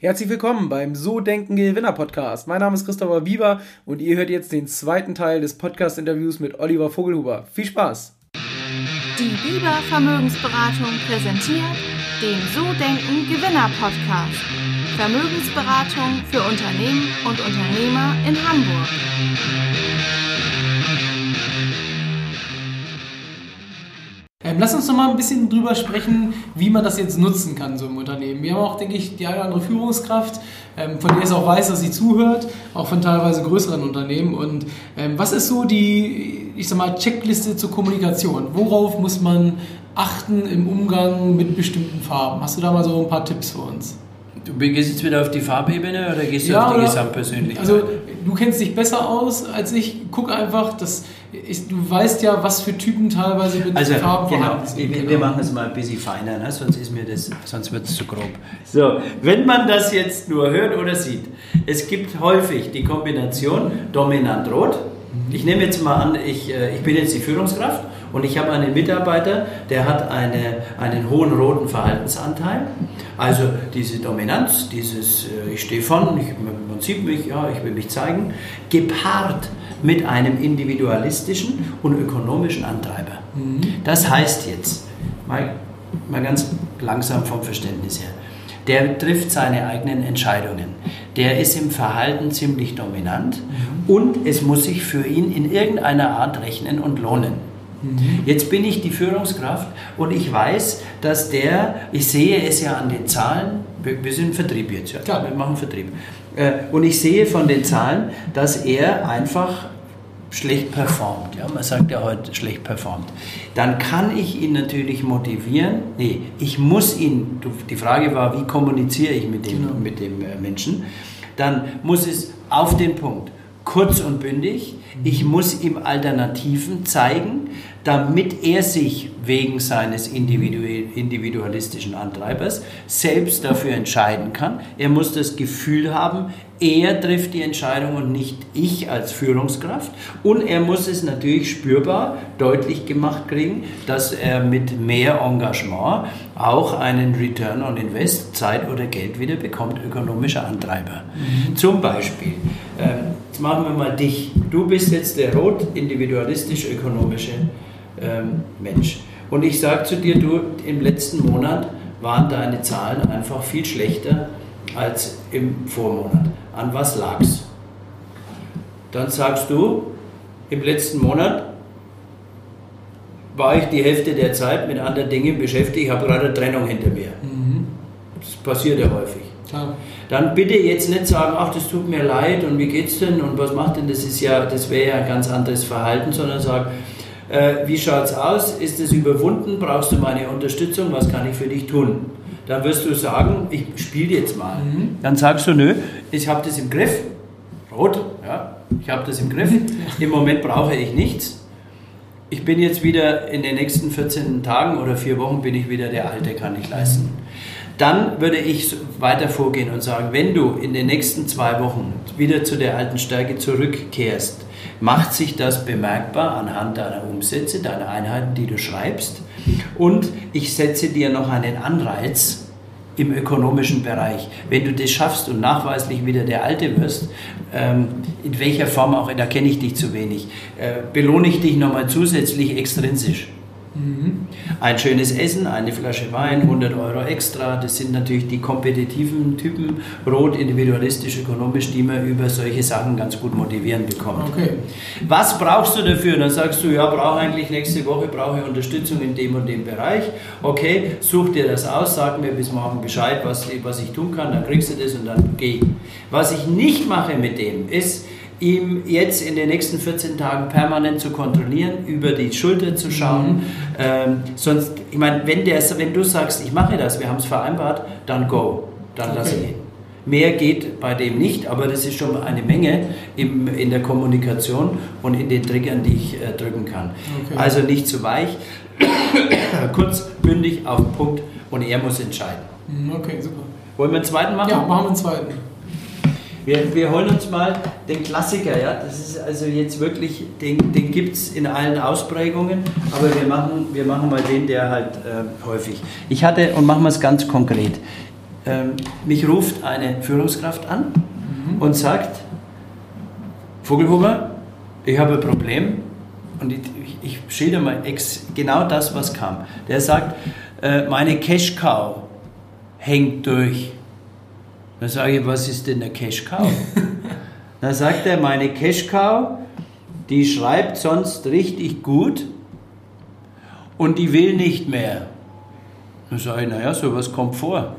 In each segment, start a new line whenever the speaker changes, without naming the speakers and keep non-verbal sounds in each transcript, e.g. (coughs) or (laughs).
Herzlich willkommen beim So Denken Gewinner Podcast. Mein Name ist Christopher Bieber und ihr hört jetzt den zweiten Teil des Podcast-Interviews mit Oliver Vogelhuber. Viel Spaß!
Die Bieber Vermögensberatung präsentiert den So Denken Gewinner Podcast. Vermögensberatung für Unternehmen und Unternehmer in Hamburg.
Lass uns noch mal ein bisschen drüber sprechen, wie man das jetzt nutzen kann, so im Unternehmen. Wir haben auch, denke ich, die eine oder andere Führungskraft, ähm, von der es auch weiß, dass sie zuhört, auch von teilweise größeren Unternehmen. Und ähm, was ist so die, ich sag mal, Checkliste zur Kommunikation? Worauf muss man achten im Umgang mit bestimmten Farben? Hast du da mal so ein paar Tipps für uns?
Du gehst jetzt wieder auf die Farbebene oder gehst du
Ja,
auf die Gesamtpersönlichkeit?
Also du kennst dich besser aus als ich. Guck einfach, dass ich, du weißt ja, was für Typen teilweise mit
Also,
Farben
genau,
vorhanden sind.
wir, wir machen es mal ein bisschen feiner, ne? sonst ist mir das, sonst wird es zu grob. So, wenn man das jetzt nur hört oder sieht, es gibt häufig die Kombination dominant rot. Ich nehme jetzt mal an, ich, äh, ich bin jetzt die Führungskraft und ich habe einen Mitarbeiter, der hat eine, einen hohen roten Verhaltensanteil. Also diese Dominanz, dieses äh, ich stehe vorn, ich, man sieht mich, ja, ich will mich zeigen, gepaart mit einem individualistischen und ökonomischen Antreiber. Das heißt jetzt, mal, mal ganz langsam vom Verständnis her, der trifft seine eigenen Entscheidungen. Der ist im Verhalten ziemlich dominant und es muss sich für ihn in irgendeiner Art rechnen und lohnen. Jetzt bin ich die Führungskraft und ich weiß, dass der, ich sehe es ja an den Zahlen, wir, wir sind Vertrieb jetzt, ja,
Klar.
wir machen Vertrieb. Äh, Und ich sehe von den Zahlen, dass er einfach schlecht performt. Ja, man sagt ja heute schlecht performt. Dann kann ich ihn natürlich motivieren. Nee, ich muss ihn, die Frage war, wie kommuniziere ich mit dem,
Genau.
mit dem äh, Menschen? Dann muss es auf den Punkt, kurz und bündig. Ich muss ihm Alternativen zeigen, damit er sich wegen seines individu individualistischen Antreibers selbst dafür entscheiden kann. Er muss das Gefühl haben, er trifft die Entscheidung und nicht ich als Führungskraft. Und er muss es natürlich spürbar deutlich gemacht kriegen, dass er mit mehr Engagement auch einen Return on Invest, Zeit oder Geld wieder bekommt, ökonomischer Antreiber. Zum Beispiel, ähm, jetzt machen wir mal dich. Du bist jetzt der rot individualistisch-ökonomische ähm, Mensch. Und ich sage zu dir, du, im letzten Monat waren deine Zahlen einfach viel schlechter als im Vormonat. An was lag's? Dann sagst du, im letzten Monat war ich die Hälfte der Zeit mit anderen Dingen beschäftigt, ich habe gerade eine Trennung hinter mir. Das passiert ja häufig.
Klar.
Dann bitte jetzt nicht sagen, ach, das tut mir leid und wie geht's denn und was macht denn das ist ja, das wäre ja ein ganz anderes Verhalten, sondern sag, äh, wie schaut's aus? Ist es überwunden? Brauchst du meine Unterstützung? Was kann ich für dich tun? Dann wirst du sagen, ich spiele jetzt mal. Dann sagst du, nö, ich habe das im Griff. Rot, ja, ich habe das im Griff. (laughs) Im Moment brauche ich nichts. Ich bin jetzt wieder in den nächsten 14 Tagen oder vier Wochen bin ich wieder der Alte, kann ich leisten. Dann würde ich weiter vorgehen und sagen, wenn du in den nächsten zwei Wochen wieder zu der alten Stärke zurückkehrst, macht sich das bemerkbar anhand deiner Umsätze, deiner Einheiten, die du schreibst. Und ich setze dir noch einen Anreiz, im ökonomischen Bereich. Wenn du das schaffst und nachweislich wieder der Alte wirst, ähm, in welcher Form auch, da kenne ich dich zu wenig, äh, belohne ich dich nochmal zusätzlich extrinsisch. Ein schönes Essen, eine Flasche Wein, 100 Euro extra, das sind natürlich die kompetitiven Typen, rot, individualistisch, ökonomisch, die man über solche Sachen ganz gut motivieren bekommt.
Okay.
Was brauchst du dafür? Dann sagst du, ja, brauche eigentlich nächste Woche, brauche ich Unterstützung in dem und dem Bereich. Okay, such dir das aus, sag mir bis morgen Bescheid, was, was ich tun kann, dann kriegst du das und dann geh. Was ich nicht mache mit dem, ist, ihm jetzt in den nächsten 14 Tagen permanent zu kontrollieren, über die Schulter zu schauen. Ähm, sonst, ich meine, wenn, der, wenn du sagst, ich mache das, wir haben es vereinbart, dann go, dann lass
Okay.
ihn. Mehr geht bei dem nicht, aber das ist schon eine Menge im, in der Kommunikation und in den Triggern, die ich äh, drücken kann.
Okay.
Also nicht zu weich, (coughs) kurz, bündig, auf den Punkt und er muss entscheiden.
Mhm, Okay, super.
Wollen wir einen zweiten machen?
Ja, machen wir einen zweiten.
Wir, wir holen uns mal den Klassiker, ja. Das ist also jetzt wirklich, den, den gibt es in allen Ausprägungen, aber wir machen, wir machen mal den, der halt äh, häufig. Ich hatte, und machen wir es ganz konkret, ähm, mich ruft eine Führungskraft an mhm. und sagt, Vogelhuber, ich habe ein Problem und ich, ich schilder mal ex, genau das, was kam. Der sagt, äh, meine Cash Cow hängt durch. Dann sage ich, was ist denn eine Cash Cow? (laughs) Dann sagt er, meine Cash Cow, die schreibt sonst richtig gut und die will nicht mehr. Dann sage ich, naja, sowas kommt vor.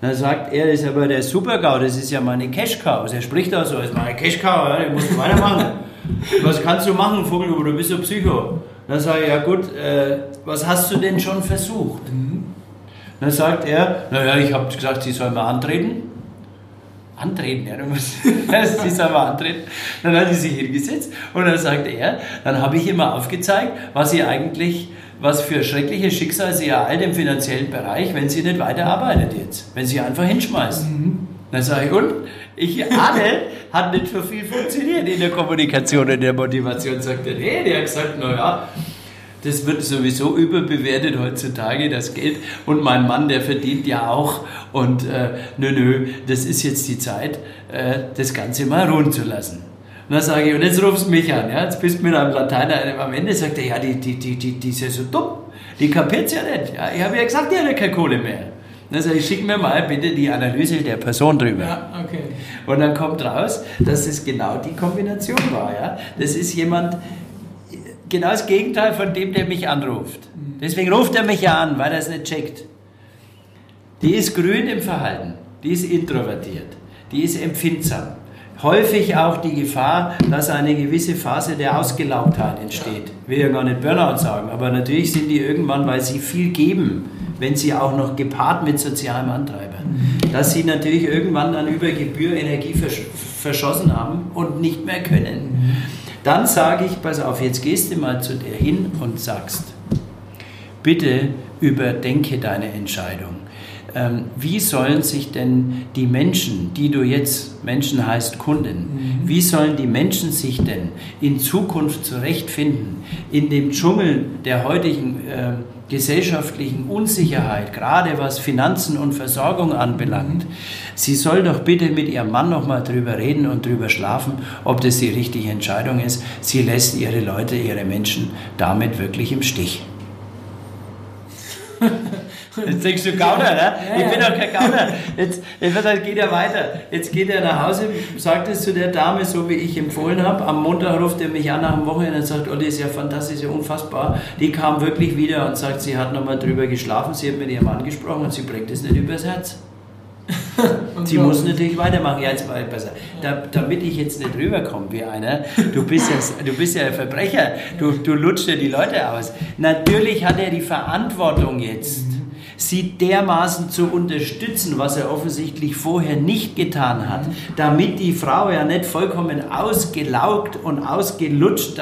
Dann sagt er, das ist aber der Super-GAU, das ist ja meine Cash-Cow. Also er spricht auch so, das ist meine Cash-Cow, ja, musst du weitermachen. was kannst du machen, Vogel, du bist so Psycho. Dann sage ich, ja gut, äh, was hast du denn schon versucht? Dann sagt er, naja, ich habe gesagt, sie soll mal antreten. Antreten, ja, du musst, (laughs) sie soll mal antreten. Dann hat sie sich hingesetzt und dann sagt er, dann habe ich immer aufgezeigt, was sie eigentlich was für schreckliche Schicksal sie ereilt im finanziellen Bereich, wenn sie nicht weiterarbeitet jetzt. Wenn sie einfach hinschmeißt. Mhm. Dann sage ich, und? Ich ahne, hat nicht für viel funktioniert in der Kommunikation, in der Motivation. Sagt er, nee, der hat gesagt, naja, das wird sowieso überbewertet heutzutage, das Geld. Und mein Mann, der verdient ja auch. Und äh, nö, nö, das ist jetzt die Zeit, äh, das Ganze mal ruhen zu lassen. Und dann sage ich, und jetzt rufst du mich an. Ja? Jetzt bist du mit einem Lateiner. Am Ende sagt er, ja, die, die, die, die, die ist ja so dumm. Die kapiert ja nicht. Ja? Ich habe ja gesagt, die hat ja keine Kohle mehr. Dann sage ich, schick mir mal bitte die Analyse der Person drüber. Ja, okay. Und dann kommt raus, dass es genau die Kombination war. Ja? Das ist jemand, genau das Gegenteil von dem, der mich anruft. Mhm. Deswegen ruft er mich ja an, weil er es nicht checkt. Die ist grün im Verhalten, die ist introvertiert, die ist empfindsam häufig auch die Gefahr, dass eine gewisse Phase der Ausgelaugtheit entsteht. Ich will ja gar nicht Burnout sagen, aber natürlich sind die irgendwann, weil sie viel geben, wenn sie auch noch gepaart mit sozialem Antreiber, dass sie natürlich irgendwann dann über Gebühr Energie versch verschossen haben und nicht mehr können. Dann sage ich, pass auf, jetzt gehst du mal zu der hin und sagst, bitte überdenke deine Entscheidung. Ähm, wie sollen sich denn die Menschen, die du jetzt, Menschen heißt Kunden, mhm. wie sollen die Menschen sich denn in Zukunft zurechtfinden in dem Dschungel der heutigen äh, gesellschaftlichen Unsicherheit, gerade was Finanzen und Versorgung anbelangt. Mhm. Sie soll doch bitte mit ihrem Mann nochmal drüber reden und drüber schlafen, ob das die richtige Entscheidung ist. Sie lässt ihre Leute, ihre Menschen damit wirklich im Stich. (laughs) Jetzt denkst du Gauner, ne? Ich bin doch kein Gauner. Jetzt, jetzt geht er weiter. Jetzt geht er nach Hause, sagt es zu der Dame, so wie ich empfohlen habe. Am Montag ruft er mich an nach dem Wochenende und sagt, Olli, ist ja fantastisch, ja unfassbar. Die kam wirklich wieder und sagt, sie hat nochmal drüber geschlafen, sie hat mit ihrem Mann gesprochen und sie bringt es nicht übers Herz. (laughs) Sie muss natürlich weitermachen. Ja, jetzt mal besser. Da, damit ich jetzt nicht rüberkomme wie einer, du bist ja, du bist ja ein Verbrecher, du, du lutscht ja die Leute aus. Natürlich hat er die Verantwortung jetzt sie dermaßen zu unterstützen, was er offensichtlich vorher nicht getan hat, damit die Frau ja nicht vollkommen ausgelaugt und ausgelutscht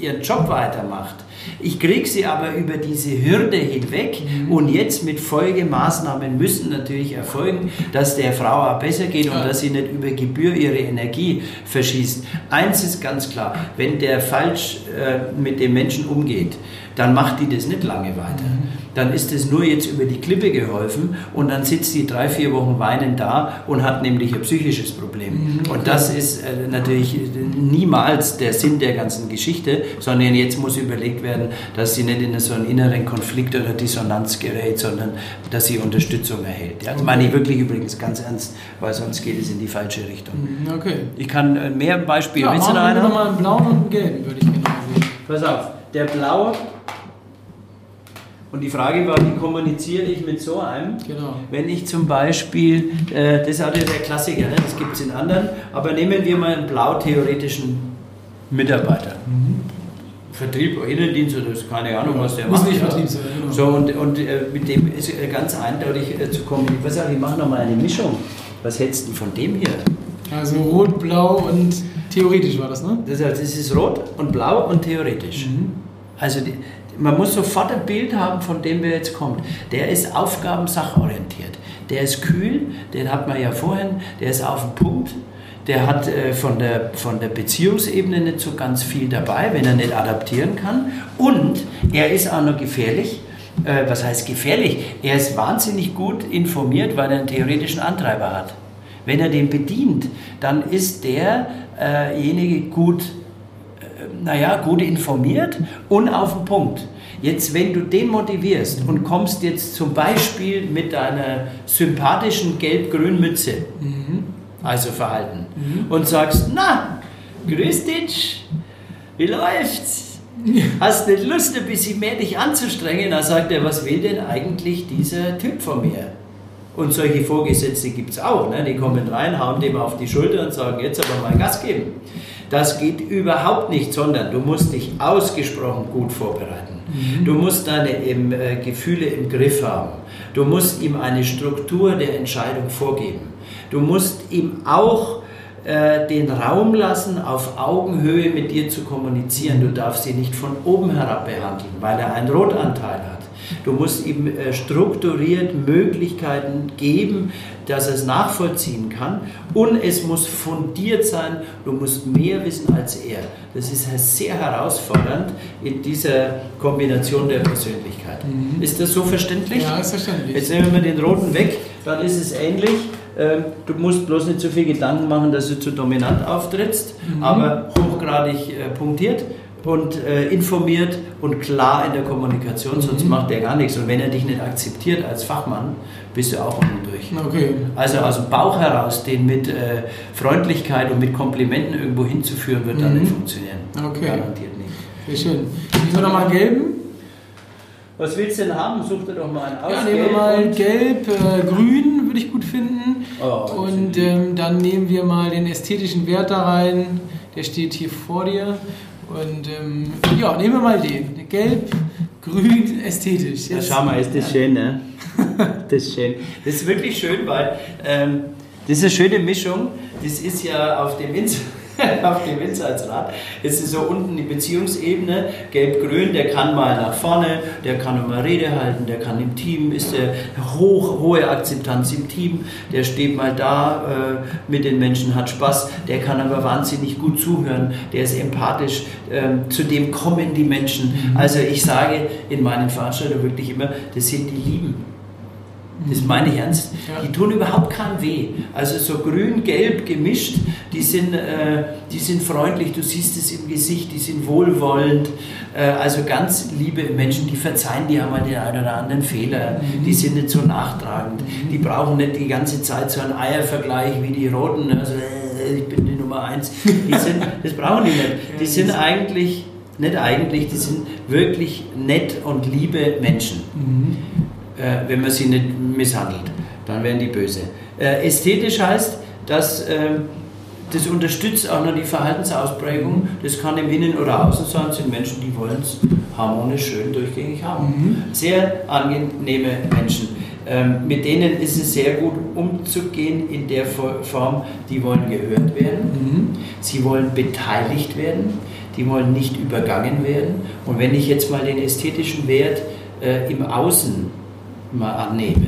ihren Job weitermacht. Ich kriege sie aber über diese Hürde hinweg mhm. und jetzt mit Folgemaßnahmen müssen natürlich erfolgen, dass der Frau auch besser geht und dass sie nicht über Gebühr ihre Energie verschießt. Eins ist ganz klar, wenn der falsch äh, mit dem Menschen umgeht, dann macht die das nicht lange weiter. Mhm dann ist es nur jetzt über die Klippe geholfen und dann sitzt die drei, vier Wochen weinend da und hat nämlich ein psychisches Problem. Mhm. Und das ist äh, natürlich niemals der Sinn der ganzen Geschichte, sondern jetzt muss überlegt werden, dass sie nicht in so einen inneren Konflikt oder Dissonanz gerät, sondern dass sie Unterstützung erhält. Ja, das meine ich wirklich übrigens ganz ernst, weil sonst geht es in die falsche Richtung.
Mhm, okay.
Ich kann äh, mehr Beispiele.
Ja, Willst du noch einen? Nochmal einen blauen und einen gelben, würde ich sehen.
Pass auf, der blaue und die Frage war, wie kommuniziere ich mit so einem? Genau. Wenn ich zum Beispiel, äh, das ist auch der Klassiker, ne? das gibt es in anderen, aber nehmen wir mal einen blau-theoretischen Mitarbeiter. Mhm. Vertrieb, Innendienst oder keine Ahnung, was der
Muss macht. Muss nicht Vertrieb sein.
Genau. So, und, und äh, mit dem ist ganz eindeutig äh, zu kommunizieren. Was sag ich, mache nochmal eine Mischung. Was hättest du von dem hier?
Also rot, blau und theoretisch war das, ne?
Das, heißt, das ist rot und blau und theoretisch. Mhm. Also die, man muss sofort ein Bild haben, von dem wer jetzt kommt. Der ist aufgabensachorientiert. Der ist kühl, den hat man ja vorhin, der ist auf den Punkt. Der hat äh, von, der, von der Beziehungsebene nicht so ganz viel dabei, wenn er nicht adaptieren kann. Und er ist auch noch gefährlich, äh, was heißt gefährlich? Er ist wahnsinnig gut informiert, weil er einen theoretischen Antreiber hat. Wenn er den bedient, dann ist derjenige gut, äh, naja, gut informiert und auf den Punkt. Jetzt, wenn du den motivierst und kommst jetzt zum Beispiel mit deiner sympathischen gelb-grün Mütze, mhm. also Verhalten, mhm. und sagst, na, grüß dich, wie läuft's? Hast nicht Lust, ein bisschen mehr dich anzustrengen? Dann sagt er, was will denn eigentlich dieser Typ von mir? Und solche Vorgesetzte gibt es auch. Ne? Die kommen rein, hauen dem auf die Schulter und sagen, jetzt aber mal Gas geben. Das geht überhaupt nicht, sondern du musst dich ausgesprochen gut vorbereiten. Mhm. Du musst deine im, äh, Gefühle im Griff haben. Du musst ihm eine Struktur der Entscheidung vorgeben. Du musst ihm auch äh, den Raum lassen, auf Augenhöhe mit dir zu kommunizieren. Du darfst ihn nicht von oben herab behandeln, weil er einen Rotanteil hat. Du musst ihm äh, strukturiert Möglichkeiten geben, dass er es nachvollziehen kann. Und es muss fundiert sein. Du musst mehr wissen als er. Das ist sehr herausfordernd in dieser Kombination der Persönlichkeit. Mhm. Ist das so verständlich?
Ja, ist verständlich.
Jetzt nehmen wir den roten weg, dann ist es ähnlich. Ähm, du musst bloß nicht so viel Gedanken machen, dass du zu dominant auftrittst, mhm. aber hochgradig äh, punktiert und äh, informiert und klar in der Kommunikation, sonst mhm. macht der gar nichts. Und wenn er dich nicht akzeptiert als Fachmann, bist du auch unten durch.
Okay.
Also aus dem Bauch heraus, den mit äh, Freundlichkeit und mit Komplimenten irgendwo hinzuführen, wird mhm. dann nicht funktionieren.
Okay. Garantiert nicht. Sehr schön. Wir nochmal gelben.
Was willst du denn haben? Such dir doch mal einen
aus. Ja, nehmen wir mal gelb, äh, grün würde ich gut finden. Oh, und ähm, dann nehmen wir mal den ästhetischen Wert da rein. Der steht hier vor dir. Und ähm, ja, nehmen wir mal den. Gelb, grün, ästhetisch.
Jetzt, ja, schau mal, ist das schön, ne? (laughs) Das ist schön. Das ist wirklich schön, weil ähm, das ist eine schöne Mischung. Das ist ja auf dem Instagram (laughs) auf dem Insights-Rad. Es ist so unten die Beziehungsebene, gelb-grün, der kann mal nach vorne, der kann mal Rede halten, der kann im Team, ist der hoch, hohe Akzeptanz im Team, der steht mal da äh, mit den Menschen, hat Spaß, der kann aber wahnsinnig gut zuhören, der ist empathisch, äh, zu dem kommen die Menschen. Mhm. Also ich sage in meinen Veranstaltungen wirklich immer, das sind die Lieben. Das meine ich ernst. Die tun überhaupt keinen weh. Also so grün-gelb gemischt, die sind, äh, die sind freundlich, du siehst es im Gesicht, die sind wohlwollend. Äh, also ganz liebe Menschen, die verzeihen dir einmal den einen oder anderen Fehler. Mhm. Die sind nicht so nachtragend. Mhm. Die brauchen nicht die ganze Zeit so einen Eiervergleich wie die Roten. Also, äh, ich bin die Nummer eins. Die sind, (laughs) das brauchen die nicht. Die sind eigentlich, nicht eigentlich, die sind wirklich nett und liebe Menschen. Äh, wenn man sie nicht misshandelt. Dann werden die böse. Äh, ästhetisch heißt, dass äh, das unterstützt auch noch die Verhaltensausprägung. Das kann im Innen oder Außen sein. Das sind Menschen, die wollen es harmonisch, schön, durchgängig haben. Mhm. Sehr angenehme Menschen. Ähm, mit denen ist es sehr gut umzugehen in der Form, die wollen gehört werden, mhm. sie wollen beteiligt werden, die wollen nicht übergangen werden. Und wenn ich jetzt mal den ästhetischen Wert äh, im Außen mal annehme,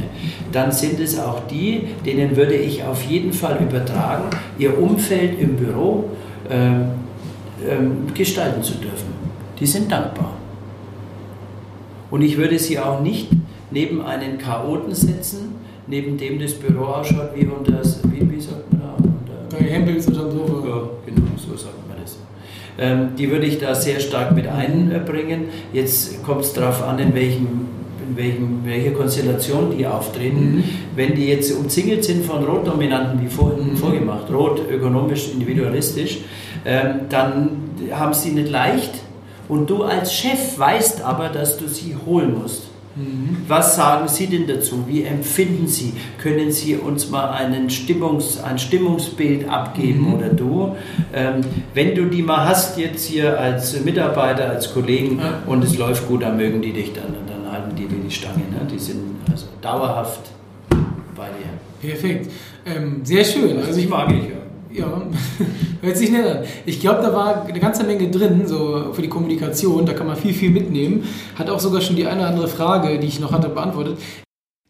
dann sind es auch die, denen würde ich auf jeden Fall übertragen, ihr Umfeld im Büro äh, äh, gestalten zu dürfen. Die sind dankbar. Und ich würde sie auch nicht neben einen Chaoten setzen, neben dem das Büro ausschaut wie unter das, wie, wie sagt man da?
Unter, Bei Hempels oder so.
Ja, genau, so sagt man das. Ähm, die würde ich da sehr stark mit einbringen. Jetzt kommt es darauf an, in welchem in welcher Konstellation die auftreten. Mhm. Wenn die jetzt umzingelt sind von Rotdominanten, wie vorhin mhm. vorgemacht, rot, ökonomisch, individualistisch, ähm, dann haben sie nicht leicht und du als Chef weißt aber, dass du sie holen musst. Mhm. Was sagen Sie denn dazu? Wie empfinden Sie? Können Sie uns mal einen Stimmungs-, ein Stimmungsbild abgeben mhm. oder du? Ähm, wenn du die mal hast jetzt hier als Mitarbeiter, als Kollegen ja. und es läuft gut, dann mögen die dich dann, die die Stange. Ne? Die sind also dauerhaft bei dir.
Perfekt. Ähm, sehr schön.
Also, also ich mag ich ja.
Ja, (laughs) hört sich nett an. Ich glaube, da war eine ganze Menge drin, so für die Kommunikation. Da kann man viel, viel mitnehmen. Hat auch sogar schon die eine oder andere Frage, die ich noch hatte, beantwortet.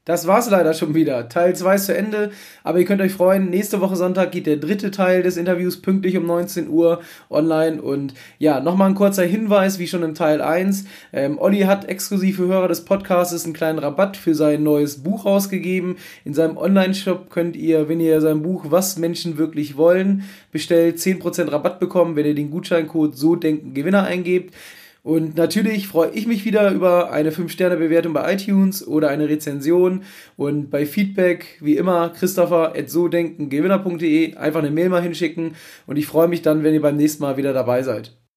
Das war's leider schon wieder. Teil 2 ist zu Ende, aber ihr könnt euch freuen, nächste Woche Sonntag geht der dritte Teil des Interviews pünktlich um 19 Uhr online. Und ja, nochmal ein kurzer Hinweis, wie schon im Teil 1. Ähm, Olli hat exklusiv für Hörer des Podcasts einen kleinen Rabatt für sein neues Buch rausgegeben. In seinem Online-Shop könnt ihr, wenn ihr sein Buch Was Menschen wirklich wollen, bestellt, 10% Rabatt bekommen, wenn ihr den Gutscheincode So Denken Gewinner eingebt. Und natürlich freue ich mich wieder über eine 5-Sterne-Bewertung bei iTunes oder eine Rezension. Und bei Feedback, wie immer, Christopher at so denken gewinner.de einfach eine Mail mal hinschicken. Und ich freue mich dann, wenn ihr beim nächsten Mal wieder dabei seid.